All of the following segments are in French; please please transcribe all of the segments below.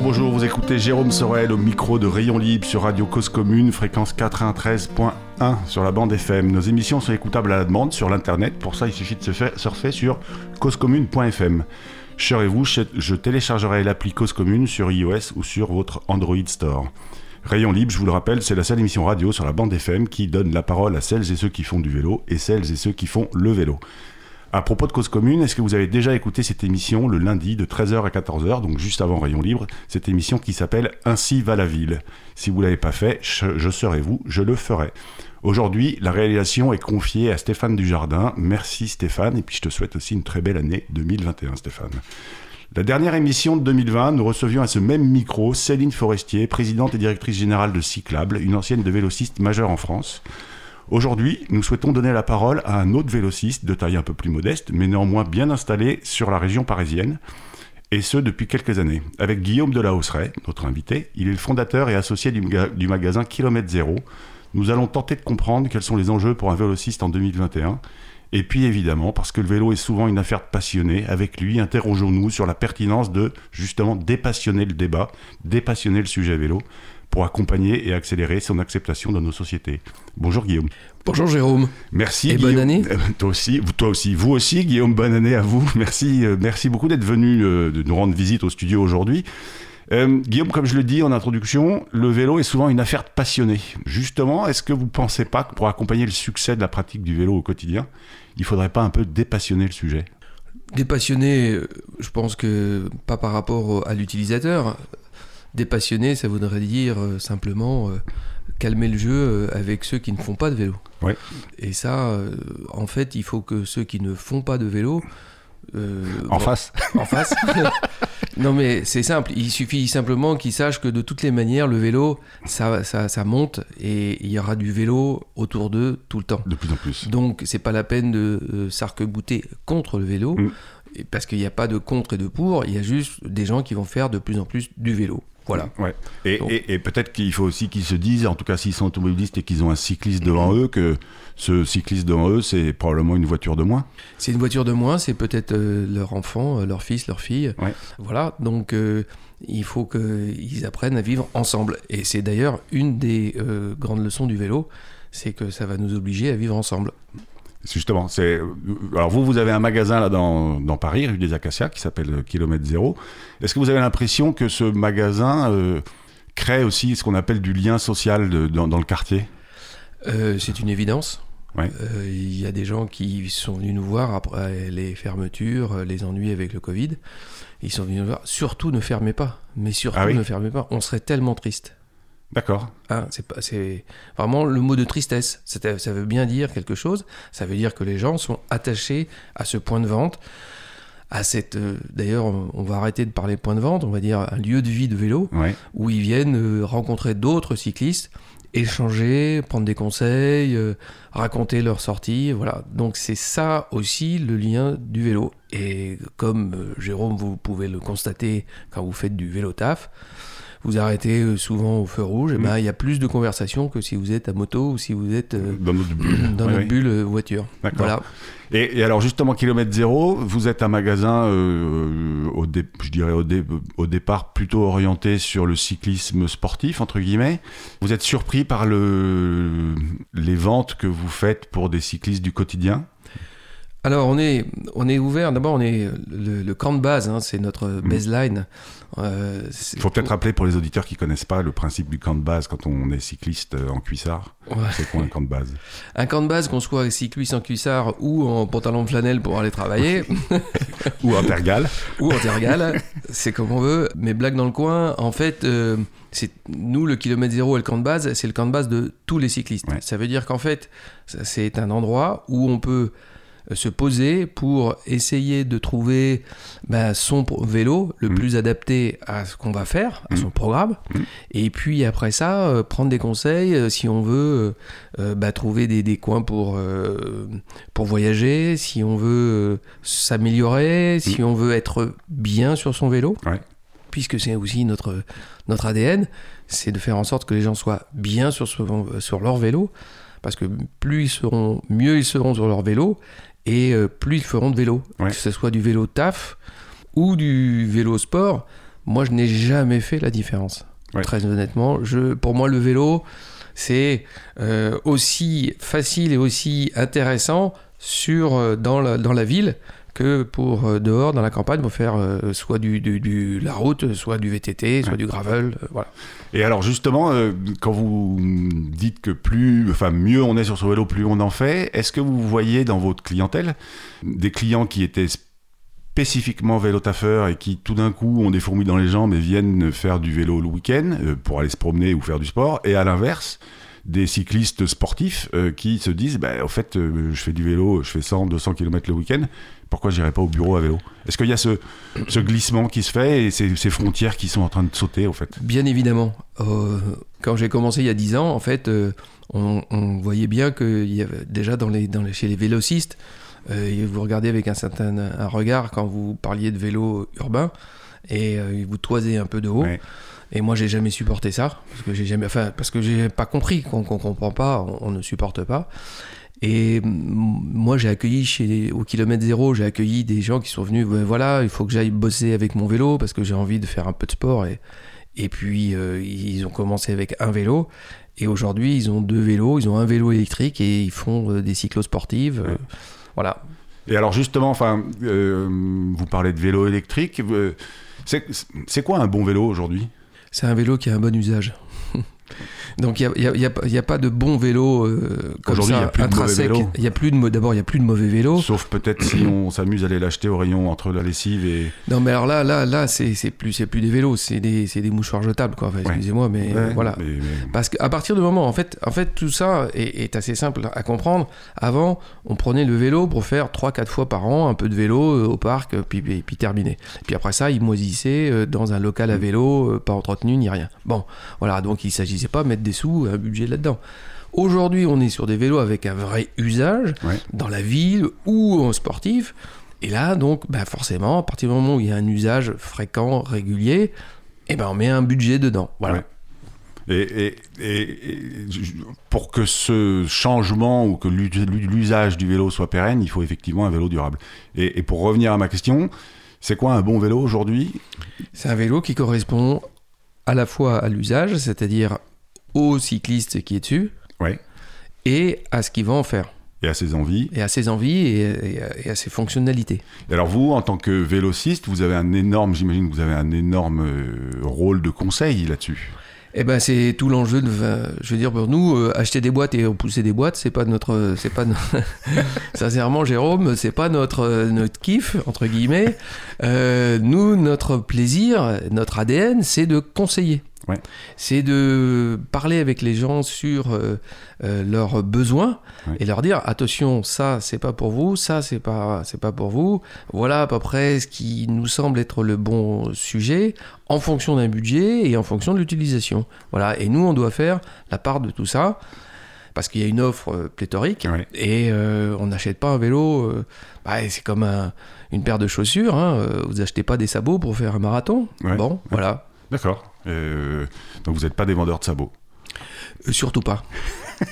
Bonjour, vous écoutez Jérôme Sorel au micro de Rayon Libre sur Radio Cause Commune, fréquence 93.1 sur la bande FM. Nos émissions sont écoutables à la demande sur l'internet, pour ça il suffit de se faire surfer sur causecommune.fm. Cher et vous, je téléchargerai l'appli Cause Commune sur iOS ou sur votre Android Store. Rayon Libre, je vous le rappelle, c'est la seule émission radio sur la bande FM qui donne la parole à celles et ceux qui font du vélo et celles et ceux qui font le vélo. À propos de Cause Commune, est-ce que vous avez déjà écouté cette émission le lundi de 13h à 14h, donc juste avant Rayon Libre, cette émission qui s'appelle Ainsi va la ville Si vous ne l'avez pas fait, je, serai vous, je le ferai. Aujourd'hui, la réalisation est confiée à Stéphane Dujardin. Merci Stéphane, et puis je te souhaite aussi une très belle année 2021 Stéphane. La dernière émission de 2020, nous recevions à ce même micro Céline Forestier, présidente et directrice générale de Cyclable, une ancienne de vélociste majeure en France. Aujourd'hui, nous souhaitons donner la parole à un autre vélociste de taille un peu plus modeste, mais néanmoins bien installé sur la région parisienne, et ce depuis quelques années. Avec Guillaume de la notre invité, il est le fondateur et associé du, du magasin Kilomètre Zéro. Nous allons tenter de comprendre quels sont les enjeux pour un vélociste en 2021 et puis évidemment, parce que le vélo est souvent une affaire de passionnés, avec lui, interrogeons-nous sur la pertinence de justement dépassionner le débat, dépassionner le sujet vélo, pour accompagner et accélérer son acceptation dans nos sociétés. Bonjour Guillaume. Bonjour Jérôme. Merci. Et bonne année. Euh, toi aussi, toi aussi, vous aussi Guillaume. Bonne année à vous. Merci, euh, merci beaucoup d'être venu euh, de nous rendre visite au studio aujourd'hui. Guillaume, comme je le dis en introduction, le vélo est souvent une affaire de passionnés. Justement, est-ce que vous ne pensez pas que pour accompagner le succès de la pratique du vélo au quotidien, il ne faudrait pas un peu dépassionner le sujet? Dépassionner, je pense que pas par rapport à l'utilisateur. Dépassionner, ça voudrait dire euh, simplement euh, calmer le jeu euh, avec ceux qui ne font pas de vélo. Et ça, en fait, il faut que ceux qui ne font pas de vélo en face. En face. non mais c'est simple, il suffit simplement qu'ils sachent que de toutes les manières, le vélo, ça, ça, ça monte et il y aura du vélo autour d'eux tout le temps. De plus en plus. Donc c'est pas la peine de euh, s'arc-bouter contre le vélo, mm. parce qu'il n'y a pas de contre et de pour, il y a juste des gens qui vont faire de plus en plus du vélo. Voilà. Ouais. Et, peut-être qu'il faut aussi qu'ils se disent, en tout cas s'ils sont automobilistes et qu'ils ont un cycliste devant eux, que ce cycliste devant eux, c'est probablement une voiture de moins. C'est une voiture de moins, c'est peut-être euh, leur enfant, euh, leur fils, leur fille. Voilà, donc euh, il faut qu'ils apprennent à vivre ensemble. Et c'est d'ailleurs une des grandes leçons du vélo, c'est que ça va nous obliger à vivre ensemble. Justement, c'est. Alors vous, vous avez un magasin là dans, dans Paris, rue des Acacias, qui s'appelle Kilomètre Zéro. Est-ce que vous avez l'impression que ce magasin euh, crée aussi ce qu'on appelle du lien social dans, dans, le quartier? Euh, C'est une évidence. Euh, il y a des gens qui sont venus nous voir après les fermetures, les ennuis avec le Covid. Ils sont venus nous voir. Surtout ne fermez pas. Mais surtout ah ne fermez pas. On serait tellement triste. D'accord. Hein, c'est vraiment le mot de tristesse. Ça veut bien dire quelque chose. Ça veut dire que les gens sont attachés à ce point de vente, à cette. Euh, d'ailleurs, on va arrêter de parler point de vente. On va dire un lieu de vie de vélo où ils viennent euh, rencontrer d'autres cyclistes, échanger, prendre des conseils, euh, raconter leurs sorties. Voilà. Donc c'est ça aussi le lien du vélo. Et comme Jérôme, vous pouvez le constater quand vous faites du vélo taf vous arrêtez euh, souvent au feu rouge, mm. ben, il y a plus de conversations que si vous êtes à moto ou si vous êtes euh, dans notre bulle, dans notre bulle euh, voiture. Voilà. Et, alors justement, kilomètre zéro, vous êtes un magasin, au je dirais au, au, départ plutôt orienté sur le cyclisme sportif entre guillemets. Vous êtes surpris par le, les ventes que vous faites pour des cyclistes du quotidien? Alors on est, on est ouvert, d'abord on est le, camp de base, hein, c'est notre mm. baseline. Euh, Il faut peut-être rappeler pour les auditeurs qui connaissent pas le principe du camp de base quand on est cycliste euh, en cuissard. C'est quoi un camp de base? Un camp de base, qu'on soit cycliste en cuissard ou en pantalon de flanelle pour aller travailler. ou en tergal. ou en tergal, c'est comme on veut. Mais blague dans le coin, en fait, euh, c'est nous, le kilomètre zéro et le camp de base, c'est le camp de base de tous les cyclistes. Ça veut dire qu'en fait, c'est un endroit où on peut se poser pour essayer de trouver bah, son vélo le mm. plus adapté à ce qu'on va faire, à mm. son programme. Mm. Et puis après ça, euh, prendre des conseils euh, si on veut euh, bah, trouver des, coins pour, pour voyager, si on veut s'améliorer, si on veut être bien sur son vélo. Puisque c'est aussi notre, notre ADN, c'est de faire en sorte que les gens soient bien sur, sur leur vélo parce que plus ils seront, mieux ils seront sur leur vélo, et euh, plus ils feront de vélo, que ce soit du vélo taf ou du vélo sport. moi, je n'ai jamais fait la différence. Très honnêtement, je, pour moi, le vélo, c'est euh, aussi facile et aussi intéressant sur, euh, dans, la, dans la ville que pour euh, dehors, dans la campagne, pour faire soit du, du, la route, soit du VTT, soit du gravel. voilà. Et alors justement, quand vous dites que plus, enfin mieux on est sur ce vélo, plus on en fait, est-ce que vous voyez dans votre clientèle des clients qui étaient spécifiquement vélo taffeur et qui tout d'un coup ont des fourmis dans les jambes et viennent faire du vélo le week-end euh, pour aller se promener ou faire du sport, et à l'inverse, des cyclistes sportifs euh, qui se disent bah, au fait, euh, je fais du vélo, je fais 100, 200 km le week-end, pourquoi j'irai pas au bureau à vélo? Est-ce qu'il y a ce, ce, glissement qui se fait et ces, ces, frontières qui sont en train de sauter au fait? Bien évidemment. quand j'ai commencé il y a 10 ans, en fait, on, on, voyait bien que y avait, déjà dans les, dans les, chez les vélocistes, euh, vous regardez avec un certain un regard quand vous parliez de vélo urbain et euh, vous toisez un peu de haut. Et moi, j'ai jamais supporté ça parce que j'ai jamais, enfin, parce que j'ai pas compris qu'on comprend pas, on, ne supporte pas. Et moi, j'ai accueilli chez, au kilomètre zéro, j'ai accueilli des gens qui sont venus. voilà, il faut que j'aille bosser avec mon vélo parce que j'ai envie de faire un peu de sport. Et, et puis, euh, ils ont commencé avec un vélo. Et aujourd'hui, ils ont deux vélos. Ils ont un vélo électrique et ils font des cyclosportives. sportives voilà. Et alors justement, enfin, euh, vous parlez de vélo électrique. Euh, c'est quoi un bon vélo aujourd'hui? C'est un vélo qui a un bon usage. Donc il n'y a, a, a, pas de bon vélo euh, comme ça, il n'y a plus de y d'abord il y a plus de mauvais vélos. Sauf peut-être si on s'amuse à aller l'acheter au rayon entre la lessive et. Non mais alors là là là c'est plus c'est plus des vélos, c'est des, des mouchoirs jetables quoi. Excusez-moi mais voilà. Parce qu'à partir du moment en fait en fait tout ça est, est, assez simple à comprendre. Avant on prenait le vélo pour faire 3-4 fois par an un peu de vélo euh, au parc puis, puis, puis terminé. Puis après ça il moisissait euh, dans un local à mm. vélo pas entretenu ni rien. Bon voilà donc il s'agissait pas mettre des sous, un budget là-dedans. Aujourd'hui, on est sur des vélos avec un vrai usage dans la ville ou en sportif. Et là, donc, bah forcément, à partir du moment où il y a un usage fréquent, régulier, eh ben, on met un budget dedans. Voilà. Et, pour que ce changement ou que l'usage du vélo soit pérenne, il faut effectivement un vélo durable. Et, pour revenir à ma question, c'est quoi un bon vélo aujourd'hui? C'est un vélo qui correspond à la fois à l'usage, c'est-à-dire au cycliste qui est dessus ouais. et à ce qu'il va en faire. Et à ses envies. Et à ses envies et, à, ses fonctionnalités. Et alors vous, en tant que vélociste, vous avez un énorme, j'imagine que vous avez un énorme euh, rôle de conseil là-dessus. Eh ben c'est tout l'enjeu de, je veux dire pour nous, euh, acheter des boîtes et repousser des boîtes, c'est pas notre, c'est pas, sincèrement Jérôme, c'est pas notre notre kiff entre guillemets. Euh, nous, notre plaisir, notre ADN, c'est de conseiller. C'est de parler avec les gens sur euh, euh, leurs besoins et leur dire attention, ça c'est pas pour vous, ça c'est pas c'est pas pour vous. Voilà à peu près ce qui nous semble être le bon sujet en fonction d'un budget et en fonction de l'utilisation. Voilà et nous on doit faire la part de tout ça parce qu'il y a une offre euh, pléthorique et on n'achète pas un vélo. Bah, c'est comme une paire de chaussures. Hein, vous achetez pas des sabots pour faire un marathon. Bon, voilà. D'accord. Euh, donc vous n'êtes pas des vendeurs de sabots euh, Surtout pas.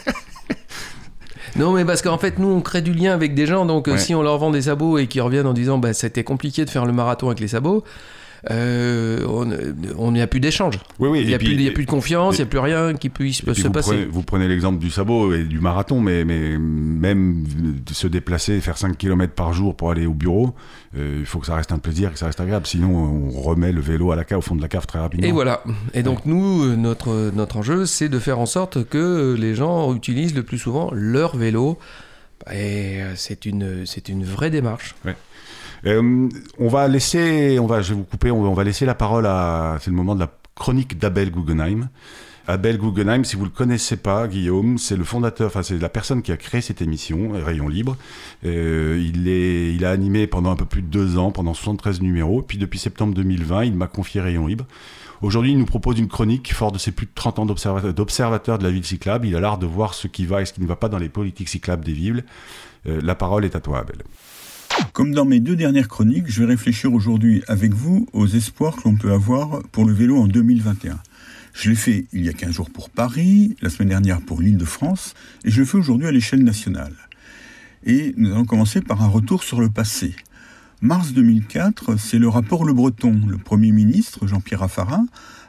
Non, mais parce qu'en fait, nous, on crée du lien avec des gens. Donc, euh, si on leur vend des sabots et qu'ils reviennent en disant, bah, c'était compliqué de faire le marathon avec les sabots, euh, on n'y a plus d'échange. il n'y a, plus, de confiance, il n'y a plus rien qui puisse se passer. vous prenez l'exemple du sabot et du marathon, mais, mais même se déplacer, faire 5 km par jour pour aller au bureau, euh, il faut que ça reste un plaisir, que ça reste agréable. Sinon, on remet le vélo à la cave, au fond de la cave très rapidement. Et voilà. Et donc, nous, notre, notre enjeu, c'est de faire en sorte que les gens utilisent le plus souvent leur vélo. Et euh, c'est une, c'est une vraie démarche. Euh, on va laisser, on va, je vais vous couper, on va, laisser la parole à, c'est le moment de la chronique d'Abel Guggenheim. Abel Guggenheim, si vous le connaissez pas, Guillaume, c'est le fondateur, enfin c'est la personne qui a créé cette émission, Rayon Libre. Euh, il, est, il a animé pendant un peu plus de deux ans, pendant 73 numéros. Puis depuis septembre 2020, il m'a confié Rayon Libre. Aujourd'hui, il nous propose une chronique, fort de ses plus de 30 ans d'observateur de la ville cyclable. Il a l'art de voir ce qui va et ce qui ne va pas dans les politiques cyclables des villes. Euh, la parole est à toi, Abel. Comme dans mes deux dernières chroniques, je vais réfléchir aujourd'hui avec vous aux espoirs que l'on peut avoir pour le vélo en 2021. Je l'ai fait il y a 15 jours pour Paris, la semaine dernière pour l'île de France, et je le fais aujourd'hui à l'échelle nationale. Et nous allons commencer par un retour sur le passé. Mars 2004, c'est le rapport Le Breton. Le Premier ministre, Jean-Pierre Raffarin,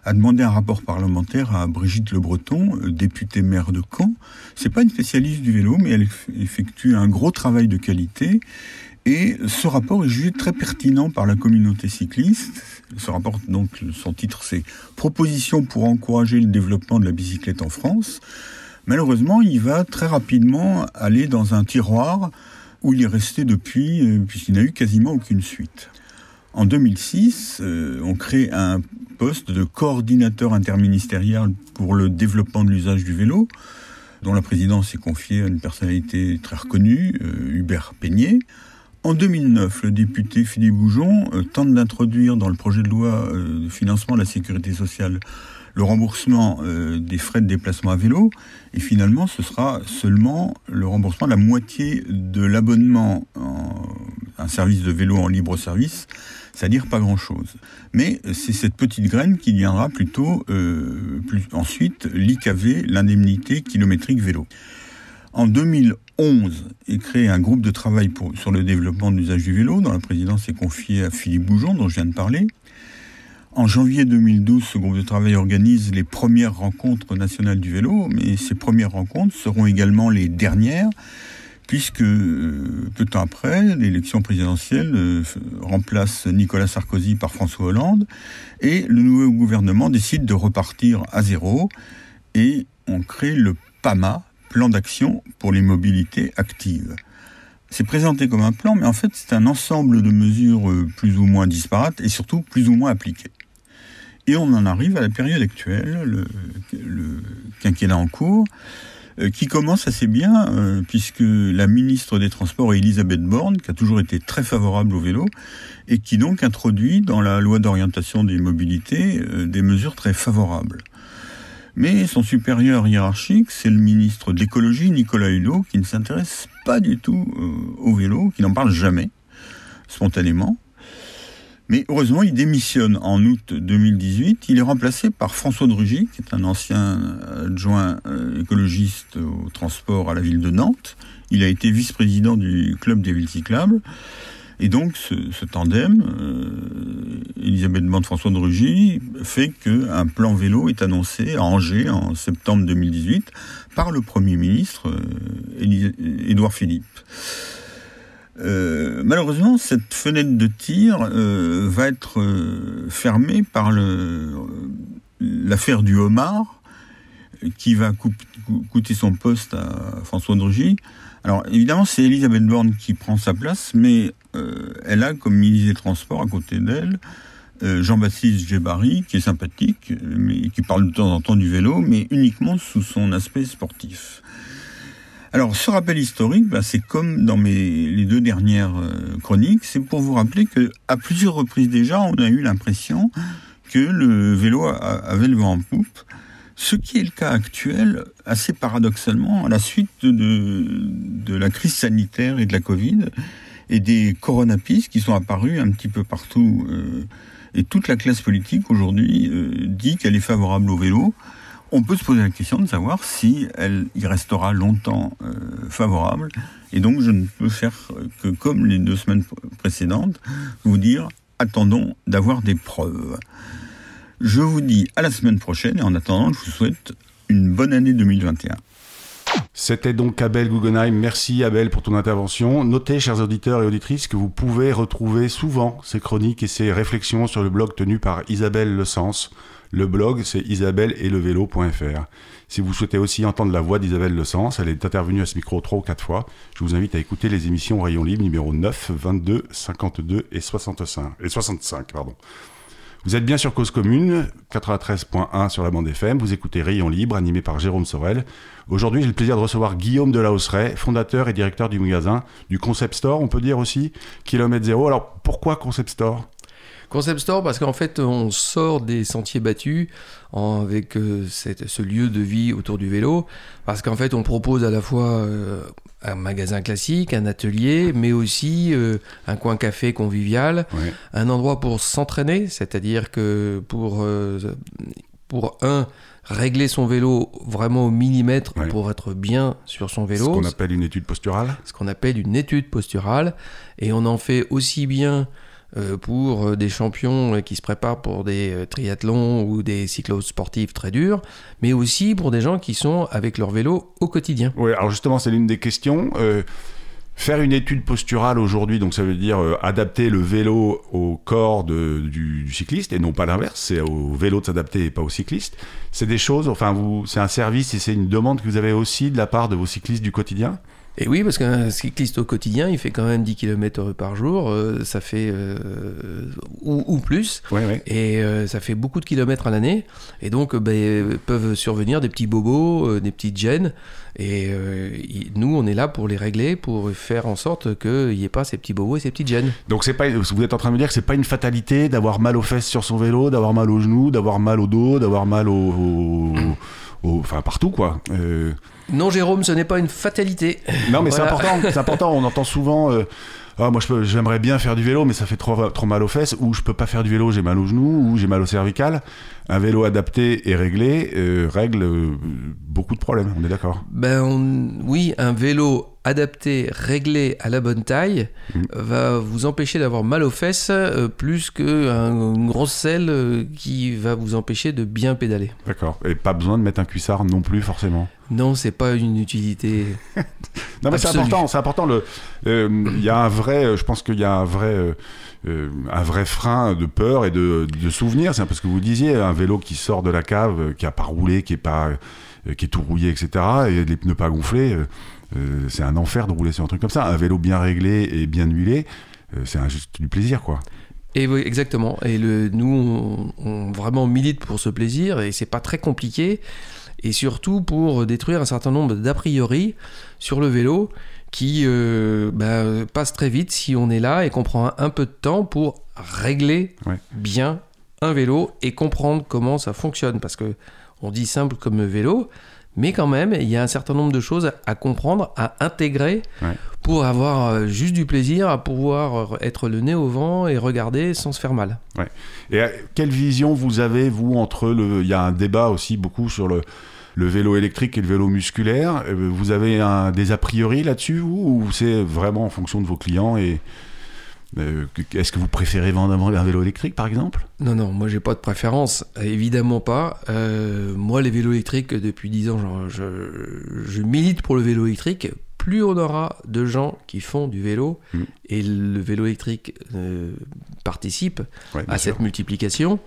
a demandé un rapport parlementaire à Brigitte Le Breton, euh, députée maire de Caen. C'est pas une spécialiste du vélo, mais elle effectue un gros travail de qualité. Et ce rapport est jugé très pertinent par la communauté cycliste. Ce rapport, donc, son titre, c'est Proposition pour encourager le développement de la bicyclette en France. Malheureusement, il va très rapidement aller dans un tiroir où il est resté depuis, euh, puisqu'il n'a eu quasiment aucune suite. En 2006, euh, on crée un poste de coordinateur interministériel pour le développement de l'usage du vélo, dont la présidence est confiée à une personnalité très reconnue, euh, Hubert Peignet. En 2009, le député Philippe Goujon tente d'introduire dans le projet de loi de financement de la sécurité sociale le remboursement euh, des frais de déplacement à vélo, et finalement ce sera seulement le remboursement de la moitié de l'abonnement en un service de vélo en libre service, c'est-à-dire pas grand-chose. Mais c'est cette petite graine qui viendra plutôt euh, ensuite l'IKV, l'indemnité kilométrique vélo. En 2011 est créé un groupe de travail sur le développement de l'usage du vélo, dont la présidence est confiée à Philippe Boujon, dont je viens de parler. En janvier 2012, ce groupe de travail organise les premières rencontres nationales du vélo, mais ces premières rencontres seront également les dernières, puisque euh, peu de temps après, l'élection présidentielle euh, remplace Nicolas Sarkozy par François Hollande, et le nouveau gouvernement décide de repartir à zéro, et on crée le PAMA, Plan d'action pour les mobilités actives. C'est présenté comme un plan, mais en fait c'est un ensemble de mesures euh, plus ou moins disparates et surtout plus ou moins appliquées. Et on en arrive à la période actuelle, le, quinquennat en cours, qui commence assez bien, euh, puisque la ministre des Transports Elisabeth Borne, qui a toujours été très favorable au vélo, et qui donc introduit dans la loi d'orientation des mobilités euh, des mesures très favorables. Mais son supérieur hiérarchique, c'est le ministre de l'écologie, Nicolas Hulot, qui ne s'intéresse pas du tout au vélo, qui n'en parle jamais, spontanément. Mais heureusement, il démissionne en août 2018. Il est remplacé par François Drugy, qui est un ancien adjoint euh, écologiste au transport à la ville de Nantes. Il a été vice-président du club des villes cyclables. Et donc, ce, tandem, euh, Elisabeth Bande, François Drugy, fait qu'un plan vélo est annoncé à Angers en septembre 2018 par le Premier ministre euh, Édouard Philippe. Euh, malheureusement, cette fenêtre de tir euh, va être euh, fermée par l'affaire du homard, qui va coûter son poste à François Drugy. Alors évidemment, c'est Elisabeth Borne qui prend sa place, mais elle a comme ministre des Transports à côté d'elle Jean-Baptiste Gébari, qui est sympathique, mais qui parle de temps en temps du vélo, mais uniquement sous son aspect sportif. Alors, ce rappel historique, bah, c'est comme dans mes, les deux dernières euh, chroniques, c'est pour vous rappeler que à plusieurs reprises déjà, on a eu l'impression que le vélo avait le vent en poupe. Ce qui est le cas actuel, assez paradoxalement, à la suite de, de la crise sanitaire et de la Covid, et des coronapistes qui sont apparus un petit peu partout. Euh, et toute la classe politique aujourd'hui euh, dit qu'elle est favorable au vélo on peut se poser la question de savoir si elle y restera longtemps euh, favorable. Et donc, je ne peux faire que, comme les deux semaines précédentes, vous dire attendons d'avoir des preuves. Je vous dis à la semaine prochaine et en attendant, je vous souhaite une bonne année 2021. C'était donc Abel Guggenheim. Merci Abel pour ton intervention. Notez, chers auditeurs et auditrices, que vous pouvez retrouver souvent ces chroniques et ces réflexions sur le blog tenu par Isabelle Le Sens. Le blog, c'est isabelle-et-le-vélo.fr. Si vous souhaitez aussi entendre la voix d'Isabelle Le Sens, elle est intervenue à ce micro trois ou quatre fois. Je vous invite à écouter les émissions Rayon Libre numéro 9, 22, 52 et 65. Et 65 pardon. Vous êtes bien sur Cause Commune, 93.1 sur la bande FM. Vous écoutez Rayon Libre, animé par Jérôme Sorel. Aujourd'hui, j'ai le plaisir de recevoir Guillaume de la fondateur et directeur du magasin, du Concept Store, on peut dire aussi, Kilomètre Zéro. Alors, pourquoi Concept Store? Concept Store parce qu'en fait on sort des sentiers battus avec euh, ce lieu de vie autour du vélo parce qu'en fait on propose à la fois euh, un magasin classique, un atelier, mais aussi euh, un coin café convivial, un endroit pour s'entraîner, c'est-à-dire que pour, pour un régler son vélo vraiment au millimètre pour être bien sur son vélo. Ce qu'on appelle une étude posturale. Ce qu'on appelle une étude posturale. Et on en fait aussi bien pour des champions qui se préparent pour des euh, triathlons ou des cyclos sportifs très durs, mais aussi pour des gens qui sont avec leur vélo au quotidien. Oui, alors justement, c'est l'une des questions. Euh, Faire une étude posturale aujourd'hui, donc ça veut dire euh, adapter le vélo au corps du, cycliste et non pas l'inverse, c'est au vélo de s'adapter et pas au cycliste. C'est des choses, enfin, c'est un service et c'est une demande que vous avez aussi de la part de vos cyclistes du quotidien? Et oui, parce qu'un cycliste au quotidien, il fait quand même 10 km par jour, euh, ça fait. Euh, ou, plus. Et ça fait beaucoup de kilomètres à l'année. Et donc, ben, peuvent survenir des petits bobos, des petites gênes. Et euh, nous, on est là pour les régler, pour faire en sorte qu'il n'y ait pas ces petits bobos et ces petites gênes. Donc c'est pas, vous êtes en train de me dire que c'est pas une fatalité d'avoir mal aux fesses sur son vélo, d'avoir mal aux genoux, d'avoir mal au dos, d'avoir mal au, enfin partout quoi. Non, Jérôme, ce n'est pas une fatalité. Non, mais c'est important. C'est important. On entend souvent. Euh, ah, moi j'aimerais bien faire du vélo, mais ça fait trop, trop mal aux fesses, ou je peux pas faire du vélo, j'ai mal aux genoux, ou j'ai mal au cervical. Un vélo adapté et réglé euh, règle euh, beaucoup de problèmes, on est d'accord? Ben oui, un vélo adapté, réglé à la bonne taille, mm. va vous empêcher d'avoir mal aux fesses euh, plus qu'une grosse selle qui va vous empêcher de bien pédaler. D'accord. Et pas besoin de mettre un cuissard non plus forcément. Non, c'est pas une utilité. non, mais c'est important. C'est important. Le, il y a un vrai. Je pense qu'il y a un vrai. un vrai frein de peur et de, de souvenir. C'est un peu ce que vous disiez. Un vélo qui sort de la cave, qui a pas roulé, qui est pas, qui est tout rouillé, etc. Et les pneus pas gonflés. Euh, c'est un enfer de rouler sur un truc comme ça. Un vélo bien réglé et bien huilé, euh, c'est juste du plaisir, quoi. Et exactement. Et le, nous, on, vraiment milite pour ce plaisir et c'est pas très compliqué. Et surtout pour détruire un certain nombre d'a priori sur le vélo qui euh, bah, passe très vite si on est là et qu'on prend un, peu de temps pour régler bien un vélo et comprendre comment ça fonctionne. Parce que on dit simple comme vélo, mais quand même, il y a un certain nombre de choses à comprendre, à intégrer pour avoir euh, juste du plaisir, à pouvoir euh, être le nez au vent et regarder sans se faire mal. Ouais. Et euh, quelle vision vous avez, vous, entre le. Il y a un débat aussi beaucoup sur le, le vélo électrique et le vélo musculaire. Vous avez un, des a priori là-dessus, ou c'est vraiment en fonction de vos clients et. Est-ce que vous préférez vendre un vélo électrique, par exemple? Non, non, moi j'ai pas de préférence, évidemment pas. Euh, moi, les vélos électriques, depuis 10 ans, je, milite pour le vélo électrique. Plus on aura de gens qui font du vélo, mm. et le vélo électrique euh, participe à cette multiplication,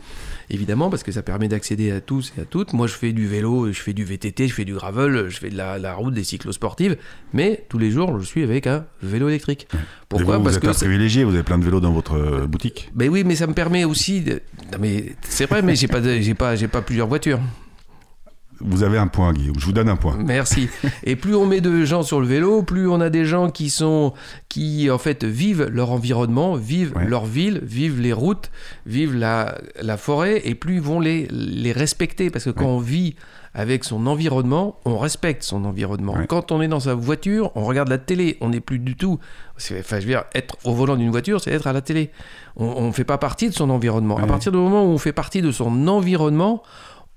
évidemment, parce que ça permet d'accéder à tous et à toutes. Moi, je fais du vélo, je fais du VTT, je fais du gravel, je fais de la, route, des cyclosportives, mais tous les jours, je suis avec un vélo électrique. Pourquoi vous, Parce êtes que un privilégié, vous avez plein de vélos dans votre euh, boutique. Ben oui, mais ça me permet aussi. De... mais c'est vrai, mais j'ai pas, j'ai pas, j'ai pas plusieurs voitures. Vous avez un point, Guillaume. Je vous donne un point. Merci. Et plus on met de gens sur le vélo, plus on a des gens qui sont, qui en fait vivent leur environnement, vivent leur ville, vivent les routes, vivent la, la, forêt, et plus ils vont les, les respecter. Parce que quand on vit avec son environnement, on respecte son environnement. Quand on est dans sa voiture, on regarde la télé, on n'est plus du tout. Enfin, je veux dire, être au volant d'une voiture, c'est être à la télé. On ne fait pas partie de son environnement. À partir du moment où on fait partie de son environnement,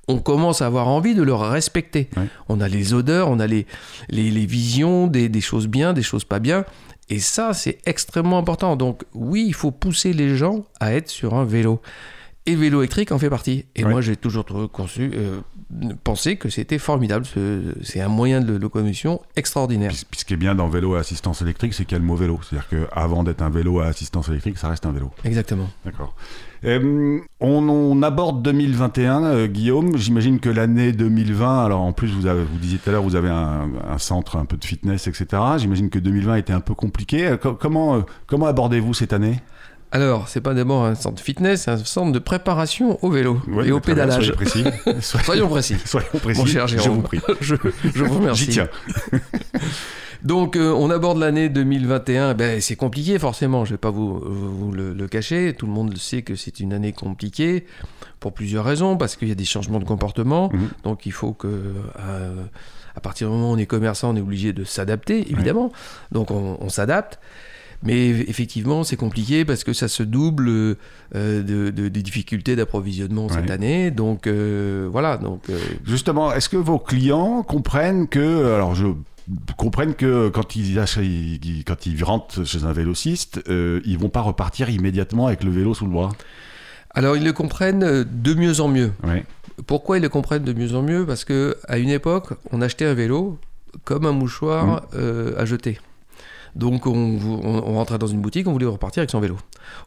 on commence à avoir envie de le respecter. On a les odeurs, on a les, les, visions des, choses bien, des choses pas bien. Et ça, c'est extrêmement important. Donc oui, il faut pousser les gens à être sur un vélo. Et vélo électrique en fait partie. Et moi, j'ai toujours conçu, euh, pensé que c'était formidable. C'est un moyen de locomotion extraordinaire. Puis, ce qui est bien dans vélo à assistance électrique, c'est qu'il y a le mot vélo. C'est-à-dire qu'avant d'être un vélo à assistance électrique, ça reste un vélo. Exactement. D'accord. Euh, on, aborde 2021, euh, Guillaume. J'imagine que l'année 2020, alors en plus, vous, avez, vous disiez tout à l'heure, vous avez un, centre un peu de fitness, etc. J'imagine que 2020 était un peu compliqué. Euh, comment, comment abordez-vous cette année? Alors, c'est pas d'abord un centre de fitness, c'est un centre de préparation au vélo et au pédalage. Soyons précis. soyons précis. Soyons précis. Mon cher Jérôme, je vous prie. je, je vous remercie. J'y tiens. Donc euh, on aborde l'année 2021, ben, c'est compliqué forcément, je ne vais pas vous, vous le, cacher, tout le monde sait que c'est une année compliquée pour plusieurs raisons, parce qu'il y a des changements de comportement, mhm. donc il faut que... Euh, à partir du moment où on est commerçant, on est obligé de s'adapter, évidemment. Donc on, s'adapte. Mais effectivement, c'est compliqué parce que ça se double euh, de, de- des difficultés d'approvisionnement cette année. Donc euh, voilà. Donc euh, Justement, est-ce que vos clients comprennent que, alors je comprennent que quand ils, achètent- ils- quand ils rentrent chez un vélociste, ils vont pas repartir immédiatement avec le vélo sous le bras? Alors ils le comprennent de mieux en mieux. Ouais. Pourquoi ils le comprennent de mieux en mieux? Parce que à une époque, on achetait un vélo comme un mouchoir euh, à jeter. Donc on, rentrait dans une boutique, on voulait repartir avec son vélo.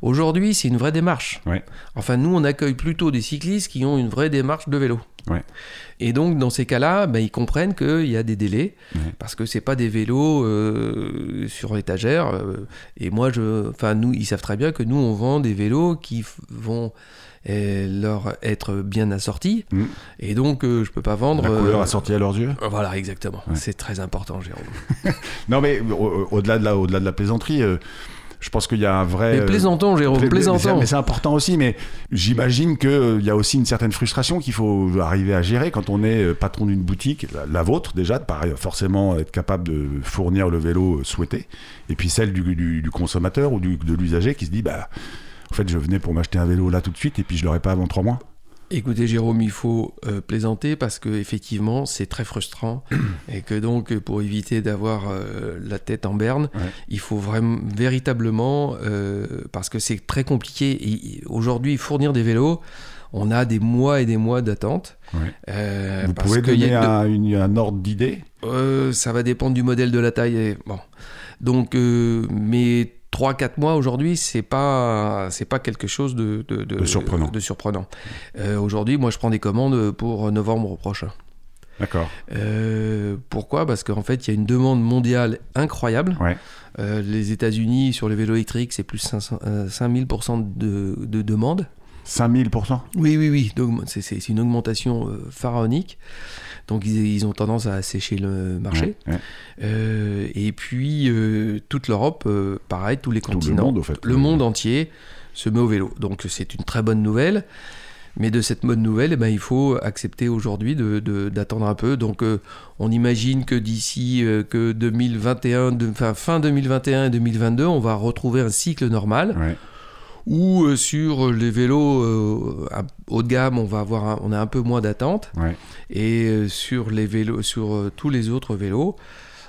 Aujourd'hui, c'est une vraie démarche. Ouais. Enfin, nous, on accueille plutôt des cyclistes qui ont une vraie démarche de vélo. Ouais. Et donc, dans ces cas-là, ben, ils comprennent qu'il y a des délais, Ouais. parce que c'est pas des vélos euh, sur étagère. euh, et moi, je, enfin, nous, ils savent très bien que nous, on vend des vélos qui vont euh, leur être bien assortis. Mm. Et donc, euh, je peux pas vendre. La couleur assortie à leurs yeux Voilà, exactement. Ouais. C'est très important, Jérôme. Non, mais au- au-delà de, la, au-delà de la plaisanterie, je pense qu'il y a un vrai. Mais euh, plaisantons, Jérôme, mais c'est- plaisantons. Mais c'est important aussi, mais j'imagine qu'il y a aussi une certaine frustration qu'il faut arriver à gérer quand on est euh, patron d'une boutique, la, la vôtre déjà, de pareil, forcément être capable de fournir le vélo euh, souhaité, et puis celle du, du- du consommateur ou du- de l'usager qui se dit, bah, en fait, je venais pour m'acheter un vélo là tout de suite, et puis je l'aurai pas avant trois mois. Écoutez Jérôme, il faut euh, plaisanter parce que effectivement c'est très frustrant et que donc pour éviter d'avoir euh, la tête en berne, Ouais. il faut vraiment véritablement euh, parce que c'est très compliqué. Aujourd'hui fournir des vélos, on a des mois et des mois d'attente. Ouais. Vous parce pouvez y donner a de- un, une- un ordre d'idée? Ça va dépendre du modèle de la taille. Et, bon. Donc, mais 3-4 mois aujourd'hui, c'est pas, c'est pas quelque chose de, de, De surprenant. de surprenant. Euh, aujourd'hui, moi, je prends des commandes pour novembre prochain. D'accord. Euh, pourquoi? Parce qu'en fait, il y a une demande mondiale incroyable. Ouais. Euh, les États-Unis, sur les vélos électriques, c'est plus 500, euh, 5000% de, de demande. 5000% Oui, oui, oui. C'est- une augmentation euh, pharaonique. Donc, ils, ils ont tendance à assécher le marché. Ouais, ouais. Euh, et puis, euh, toute l'Europe, euh, pareil, tous les Tout le continents, monde, au fait. le monde entier se met au vélo. Donc, c'est une très bonne nouvelle. Mais de cette bonne nouvelle, eh ben, il faut accepter aujourd'hui de- de- d'attendre un peu. Donc, on imagine que d'ici que 2021, de- enfin, fin 2021 et 2022, on va retrouver un cycle normal Ouais. Où euh, sur les vélos euh, haut de gamme, on va avoir un- on a un peu moins d'attente. Ouais. Et euh, sur les vélos, sur tous les autres vélos,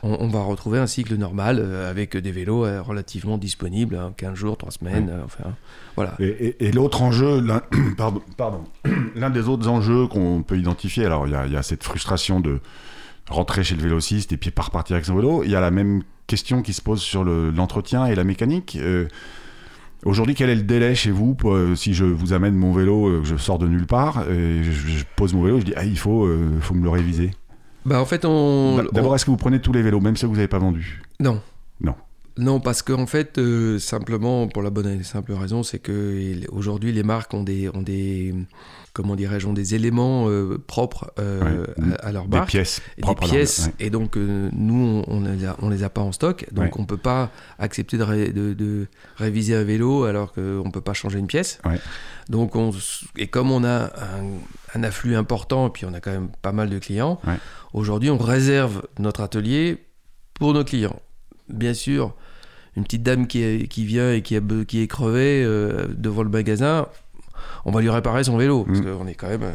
on, on va retrouver un cycle normal euh, avec des vélos euh, relativement disponibles, hein, 15 jours, 3 semaines, euh, enfin voilà. Et, et- et l'autre enjeu, l'un pardon, pardon, l'un des autres enjeux qu'on peut identifier, alors il y a, il y a cette frustration de rentrer chez le vélociste et puis pas repartir avec son vélo. Il y a la même question qui se pose sur le- l'entretien et la mécanique. Aujourd'hui, quel est le délai chez vous pour, euh, si je vous amène mon vélo, euh, que je sors de nulle part, et je, je pose mon vélo, je dis ah, il faut, euh, faut me le réviser. Bah en fait on, D'abord, on- est-ce que vous prenez tous les vélos, même ceux que vous n'avez pas vendus? Non. Non. Parce qu'en fait, euh, simplement, pour la bonne et simple raison, c'est que aujourd'hui, les marques ont des, ont des comment dirais-je, ont des éléments euh, propres euh, Ouais. à, à leur Des marque. pièces et des propres leur- pièces ouais. et donc nous on, on les a, on les a pas en stock donc Ouais. on peut pas accepter de, ré- de- de réviser un vélo alors qu'on peut pas changer une pièce donc on et comme on a un, un afflux important et puis on a quand même pas mal de clients aujourd'hui on réserve notre atelier pour nos clients bien sûr une petite dame qui, est- qui vient et qui, a, be- qui est crevée euh, devant le magasin on va lui réparer son vélo parce Mm. qu'on est quand même euh,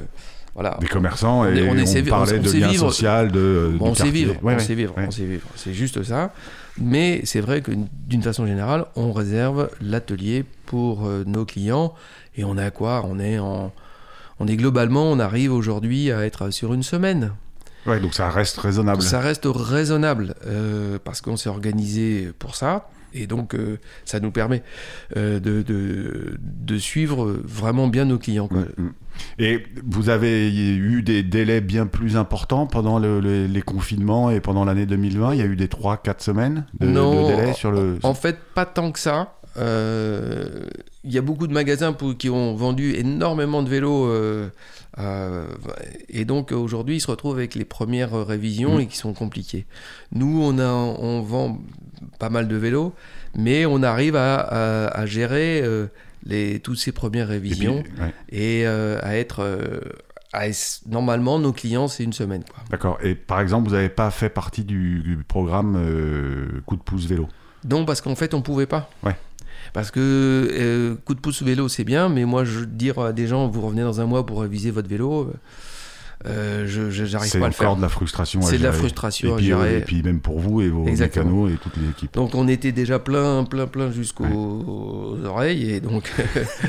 voilà Des commerçants, On et on on, parlait on- de sait lien vivre. social, de, Bon, on sait vivre, Ouais, on ouais, sait vivre, ouais. on sait vivre. C'est juste ça. Mais c'est vrai que d'une façon générale, on réserve l'atelier pour euh, nos clients et on est à quoi? On est en, on est globalement, on arrive aujourd'hui à être sur une semaine. Ouais, donc ça reste raisonnable. Ça reste raisonnable euh, parce qu'on s'est organisé pour ça. Et donc, euh, ça nous permet euh, de, de, de suivre vraiment bien nos clients. quoi. Mm, mm. Et vous avez eu des délais bien plus importants pendant le- le- les confinements et pendant l'année 2020 Il y a eu des 3-4 semaines de, Non, de délai sur le. En fait, pas tant que ça. Euh, Il y a beaucoup de magasins pour- qui ont vendu énormément de vélos. euh, et donc aujourd'hui, ils se retrouvent avec les premières révisions Mm. et qui sont compliquées. Nous, on, a, on vend pas mal de vélos, mais on arrive à, à- à gérer euh, les, toutes ces premières Et puis, révisions ouais, et, euh, à être. euh, normalement, nos clients, c'est une semaine. D'accord. Et par exemple, vous n'avez pas fait partie du, du programme euh, coup de pouce vélo? Non, parce qu'en fait, on pouvait pas. Ouais. Parce que euh, coup de pouce vélo, c'est bien, mais moi, je dire à des gens, vous revenez dans un mois pour réviser votre vélo, euh, euh, je je- j'arrive pas à le C'est faire. encore de la frustration. C'est de la frustration Et puis, euh, et puis même pour vous et vos Exactement. mécanos et toute l'équipe. Donc on était déjà plein, plein, plein jusqu'aux oreilles et donc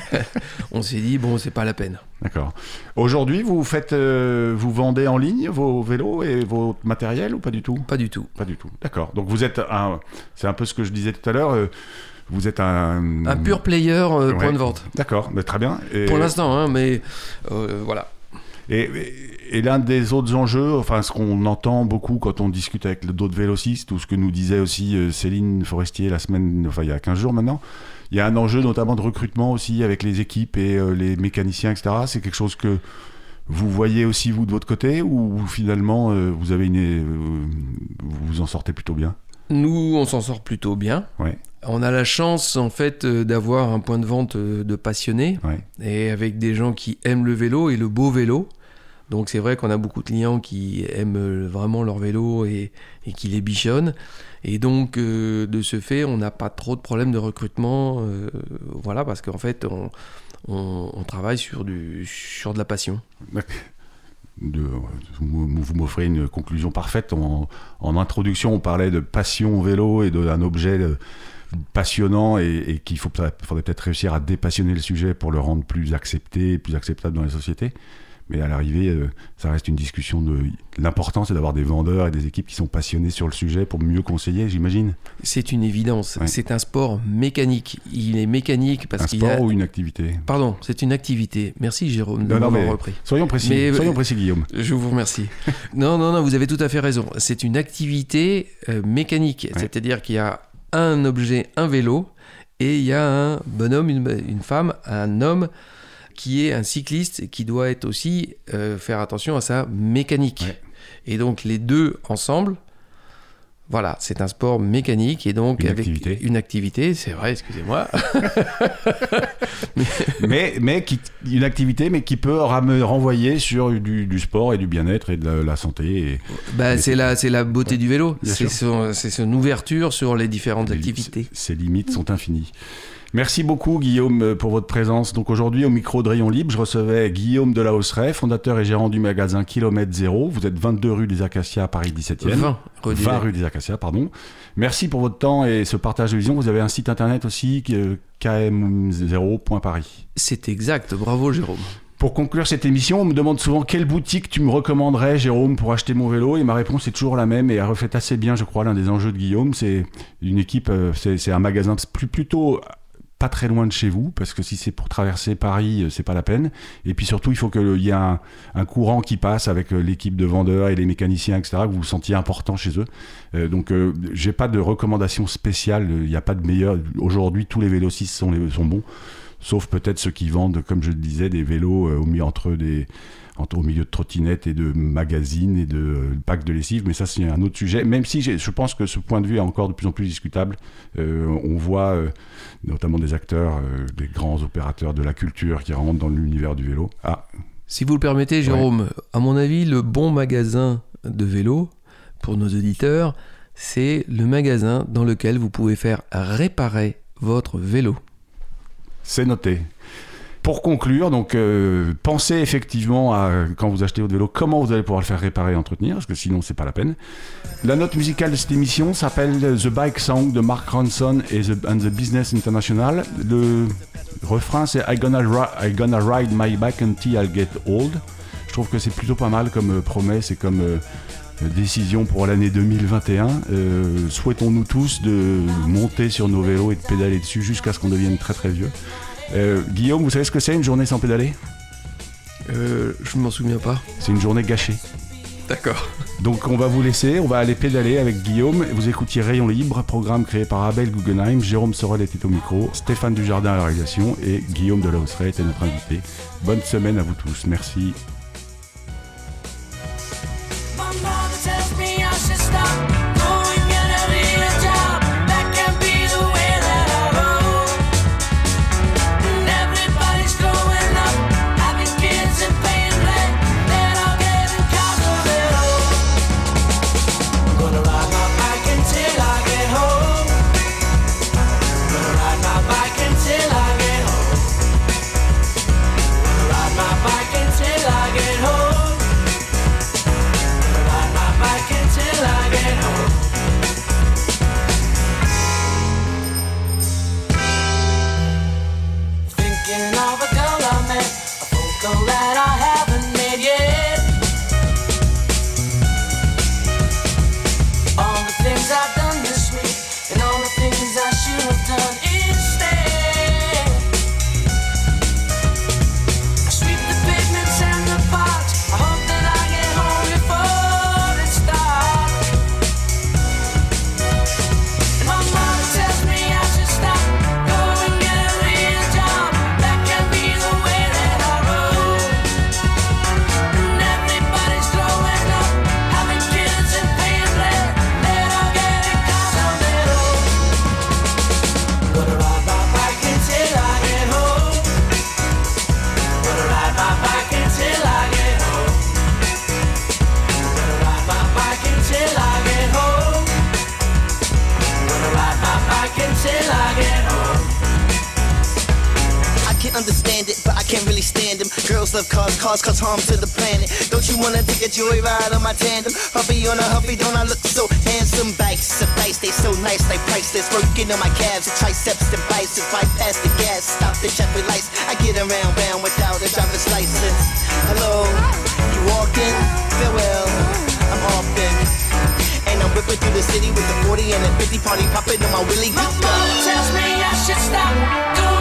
on s'est dit bon c'est pas la peine. D'accord. Aujourd'hui, vous faites, euh, vous vendez en ligne vos vélos et votre matériel ou pas du tout? Pas du tout. Pas du tout. D'accord. Donc vous êtes un, c'est un peu ce que je disais tout à l'heure. euh, vous êtes un Un pur player euh, Ouais. point de vente. D'accord, mais très bien. Et, Pour l'instant, hein, mais euh, voilà. et, et- et l'un des autres enjeux, enfin ce qu'on entend beaucoup quand on discute avec d'autres vélocistes, ou ce que nous disait aussi euh, Céline Forestier la semaine, enfin il y a 15 jours maintenant, il y a un enjeu notamment de recrutement aussi avec les équipes et euh, les mécaniciens, etc. C'est quelque chose que vous voyez aussi vous de votre côté, ou finalement euh, vous avez une, vous vous en sortez plutôt bien? Nous, on s'en sort plutôt bien. Ouais. On a la chance en fait d'avoir un point de vente de passionnés Ouais. et avec des gens qui aiment le vélo et le beau vélo. Donc c'est vrai qu'on a beaucoup de clients qui aiment euh, vraiment leur vélo et, qui les bichonnent. Et donc euh, de ce fait, on n'a pas trop de problèmes de recrutement. euh, voilà, parce qu'en fait, on, travaille sur, du, sur de la passion. de, vous m'offrez une conclusion parfaite. En, introduction, on parlait de passion au vélo et d'un objet passionnant et, et qu'il faudrait peut-être réussir à dépassionner le sujet pour le rendre plus accepté, plus acceptable dans les sociétés. Mais à l'arrivée, euh, ça reste une discussion de. L'important, c'est d'avoir des vendeurs et des équipes qui sont passionnés sur le sujet pour mieux conseiller, j'imagine. C'est une évidence. Ouais. C'est un sport mécanique. Il est mécanique parce Un qu'il y a... sport ou une activité Pardon, c'est une activité. Merci Jérôme de m'avoir repris. Soyons précis, Mais- soyons précis, Guillaume. Je vous remercie. non, non, non, vous avez tout à fait raison. C'est une activité euh, mécanique. Ouais. C'est-à-dire qu'il y a un objet, un vélo, et il y a un bonhomme, une, une femme, un homme qui est un cycliste qui doit être aussi euh, faire attention à sa mécanique. Ouais. Et donc les deux ensemble, voilà, c'est un sport mécanique et donc Une avec activité. une activité, c'est vrai, excusez-moi. mais, mais qui, une activité, mais qui peut me renvoyer sur du, du sport et du bien-être et de la, la santé. Bah, c'est la, c'est la beauté du vélo. C'est son, ouverture sur les différentes activités. Ces limites sont infinies. Merci beaucoup Guillaume euh, pour votre présence. Donc aujourd'hui au micro de Rayon Libre, je recevais Guillaume Delahausseret, fondateur et gérant du magasin Kilomètre Zéro. Vous êtes 22 rue des Acacias, Paris 17e. 20, redis-le. 20 rue des Acacias, pardon. Merci pour votre temps et ce partage de vision. Vous avez un site internet aussi, est km0.paris. C'est exact, bravo Jérôme. Pour conclure cette émission, on me demande souvent quelle boutique tu me recommanderais, Jérôme, pour acheter mon vélo. Et ma réponse est toujours la même et elle reflète assez bien, je crois, l'un des enjeux de Guillaume. C'est une équipe, euh, c'est c'est un magasin plus, plutôt pas très loin de chez vous, parce que si c'est pour traverser Paris, euh, c'est pas la peine. Et puis surtout, il faut qu'il y ait un, courant qui passe avec euh, l'équipe de vendeurs et les mécaniciens, etc., que vous vous sentiez important chez eux. Euh, donc, j'ai pas de recommandation spéciale. Il n'y a pas de meilleur. Aujourd'hui, tous les vélocistes sont, sont bons, sauf peut-être ceux qui vendent, comme je le disais, des vélos euh, au milieu entre des entre- au milieu de trottinettes et de magazines et de euh, packs de lessive, mais ça c'est un autre sujet. Même si je pense que ce point de vue est encore de plus en plus discutable, Euh, on voit euh, notamment des acteurs, euh, des grands opérateurs de la culture qui rentrent dans l'univers du vélo. Ah, Si vous le permettez, Jérôme, à mon avis, le bon magasin de vélo, pour nos auditeurs, c'est le magasin dans lequel vous pouvez faire réparer votre vélo. c'est noté. Pour conclure, donc, euh, pensez effectivement à, quand vous achetez votre vélo, comment vous allez pouvoir le faire réparer et entretenir, parce que sinon, c'est pas la peine. La note musicale de cette émission s'appelle The Bike Song de Mark Ronson et the, Business International. Le refrain, c'est I gonna, I gonna ride my bike until I get old. Je trouve que c'est plutôt pas mal comme euh, promesse et comme euh, décision pour l'année 2021. Euh, Souhaitons-nous tous de monter sur nos vélos et de pédaler dessus jusqu'à ce qu'on devienne très très vieux. Euh, Guillaume, vous savez ce que c'est une journée sans pédaler? Euh, je m'en souviens pas. C'est une journée gâchée. D'accord. Donc on va vous laisser, on va aller pédaler avec Guillaume. Vous écoutiez Rayon Libre, programme créé par Abel Guggenheim, Jérôme Sorel était au micro, Stéphane Dujardin à la réalisation et Guillaume Delahousseret était notre invité. Bonne semaine à vous tous, merci. Understand it, but I can't really stand them. Girls love cars, cars cause harm to the planet. Don't you wanna take a joyride on my tandem? Huffy on a huffy, don't I look so handsome? Bikes suffice, they so nice, they priceless. Working on my calves, and triceps and biceps. Bypass the gas, stop the traffic lights. I get around, round without a driver's license. Hello, you walking? Farewell, I'm off then. And I'm whipping through the city with the 40 and a 50 party popping on my Willie My good tells me I should stop.